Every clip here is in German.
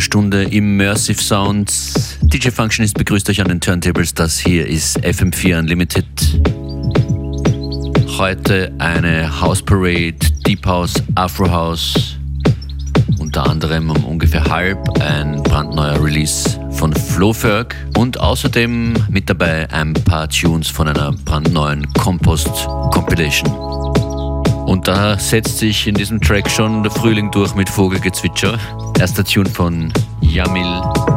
Stunde Immersive Sounds. DJ Functionist begrüßt euch an den Turntables. Das hier ist FM4 Unlimited. Heute eine House Parade, Deep House, Afro House. Unter anderem um ungefähr halb ein brandneuer Release von Flowferg und außerdem mit dabei ein paar Tunes von einer brandneuen Compost Compilation. Und da setzt sich in diesem Track schon der Frühling durch mit Vogelgezwitscher. Erster Tune von Yamil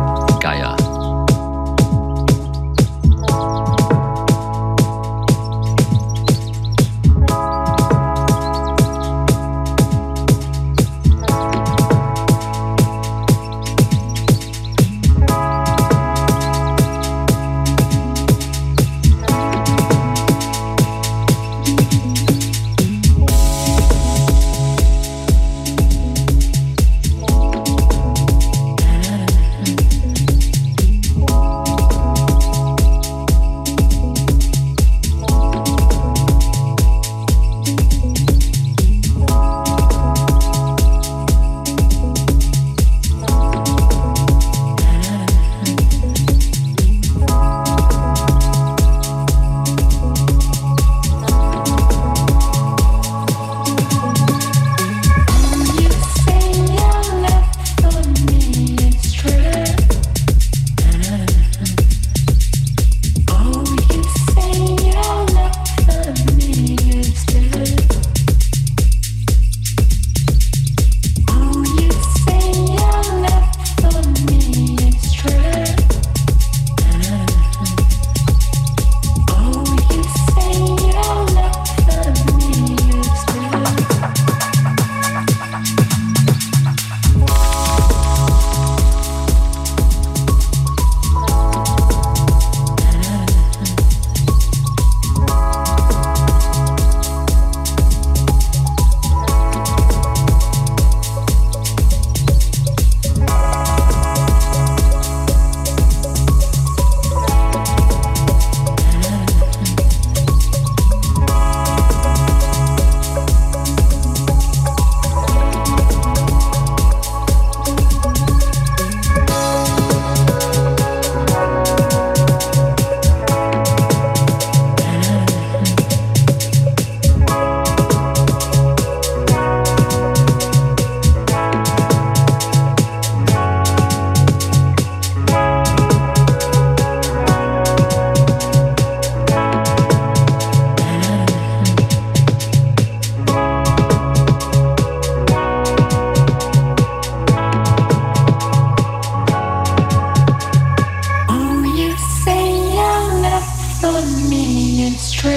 Oh,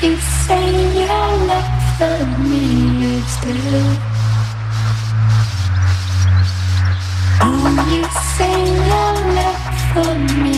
you say you love me still. Oh, you say you love me.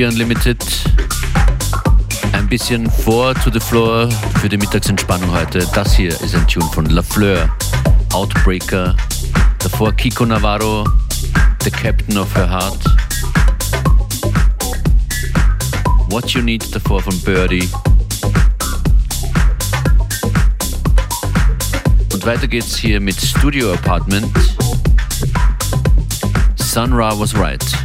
FM4 Unlimited. Ein bisschen vor to the floor für die Mittagsentspannung heute. Das hier ist ein Tune von La Fleur, Outbreaker. Davor Kiko Navarro, The Captain of Her Heart. What You Need davor von Birdie. Und weiter geht's hier mit Studio Apartment. Sun Ra was right.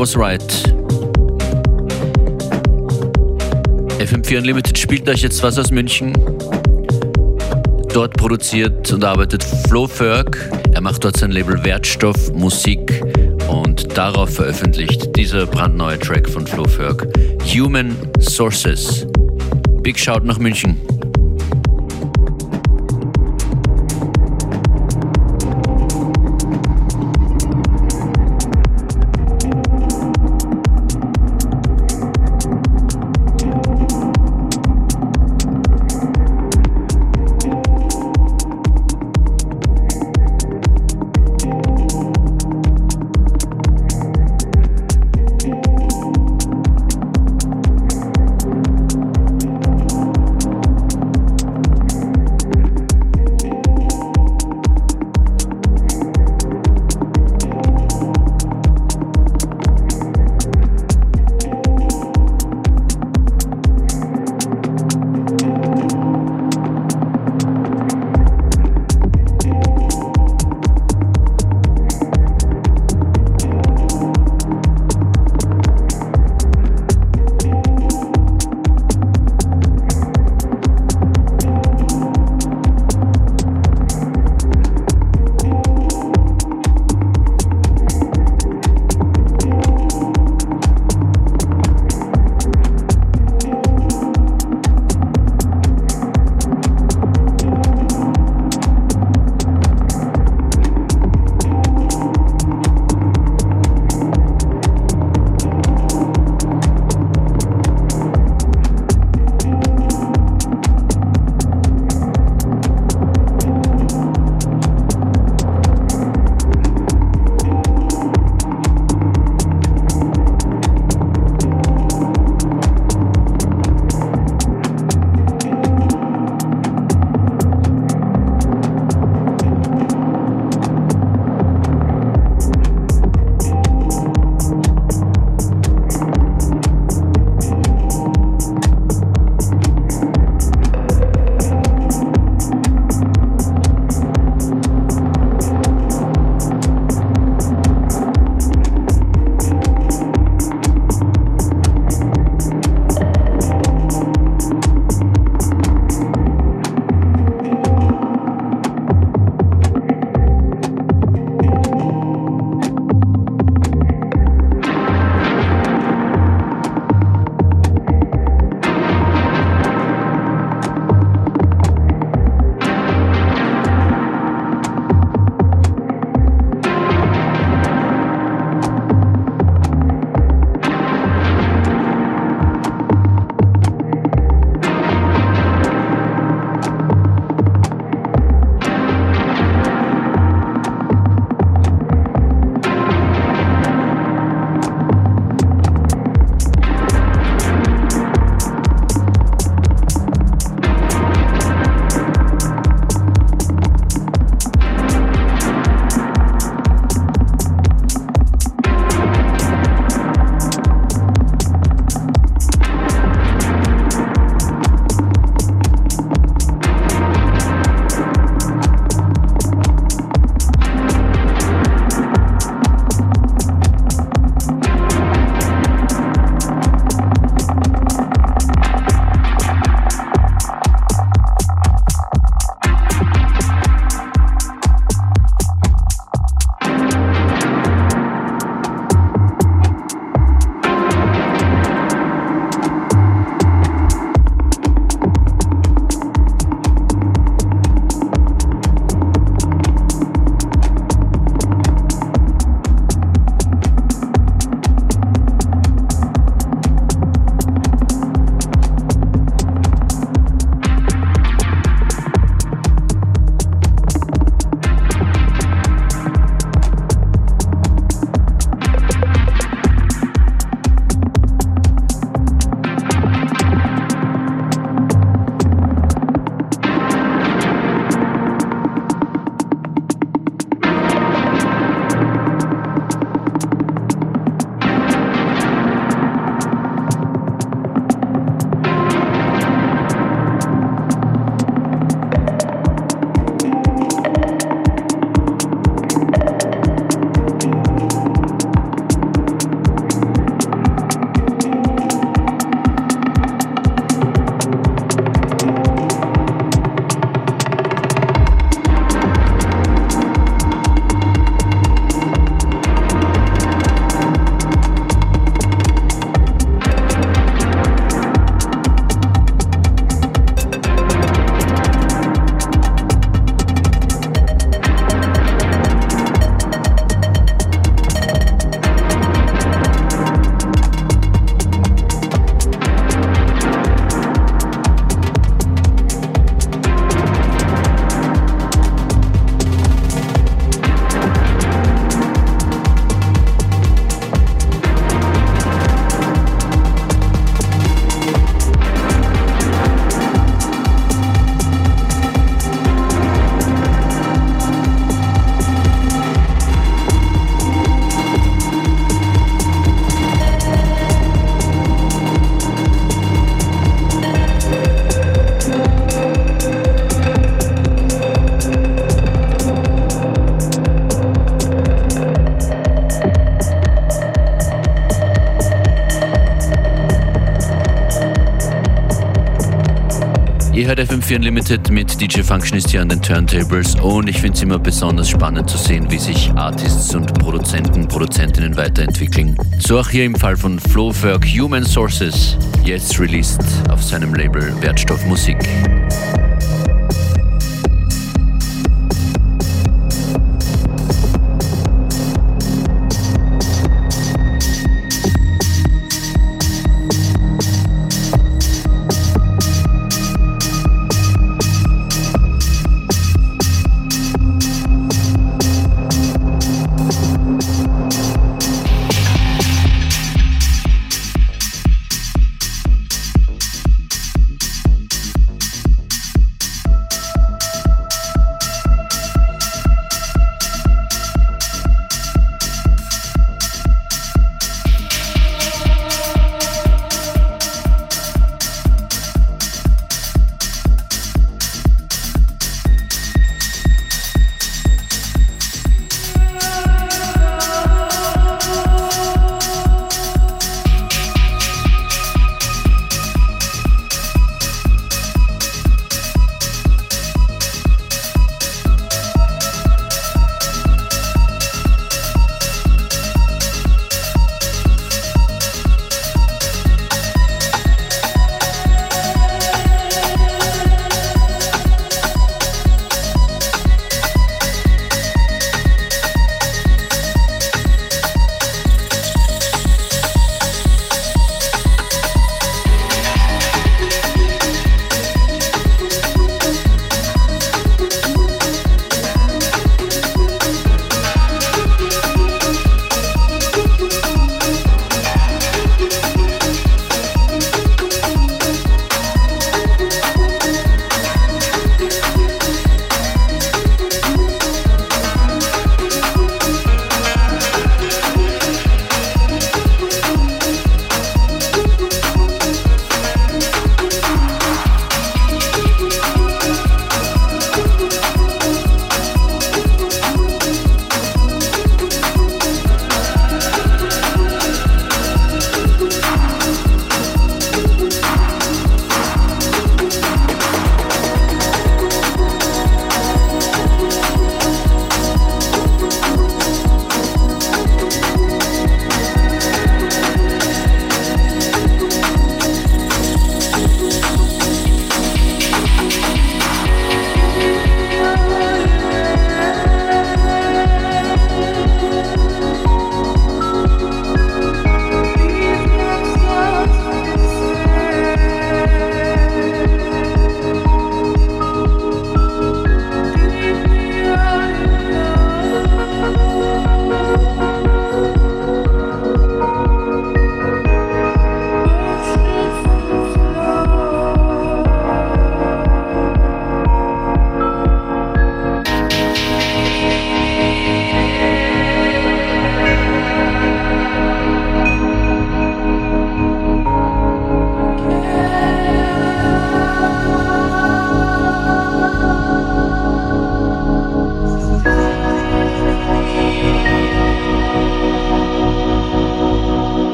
Was right. FM4 Unlimited spielt euch jetzt was aus München. Dort produziert und arbeitet Flo Ferg. Er macht dort sein Label Wertstoff Musik und darauf veröffentlicht dieser brandneue Track von Flo Ferg, Human Sources. Big Shout nach München. Hört FM4 Unlimited mit DJ Functionist hier an den Turntables und ich finde es immer besonders spannend zu sehen, wie sich Artists und Produzenten, Produzentinnen weiterentwickeln. So auch hier im Fall von Flowwerk Human Sources, jetzt released auf seinem Label Wertstoff Musik.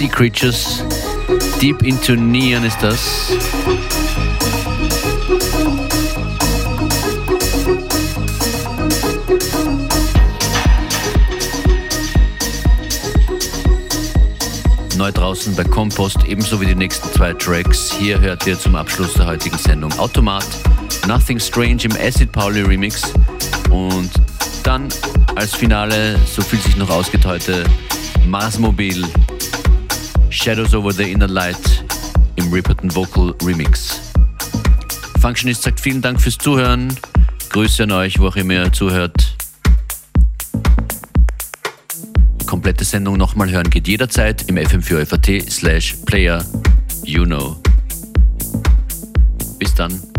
Sea Creatures. Deep into Neon ist das. Neu draußen bei Compost, ebenso wie die nächsten zwei Tracks. Hier hört ihr zum Abschluss der heutigen Sendung Automat, Nothing Strange im Acid Pauli Remix und dann als Finale, so fühlt sich noch ausgeht heute, Marsmobil, Shadows Over the Inner Light im Ripperton Vocal Remix. Functionist sagt vielen Dank fürs Zuhören. Grüße an euch, wo auch immer ihr zuhört. Komplette Sendung nochmal hören geht jederzeit im fm4fat slash player you know. Bis dann.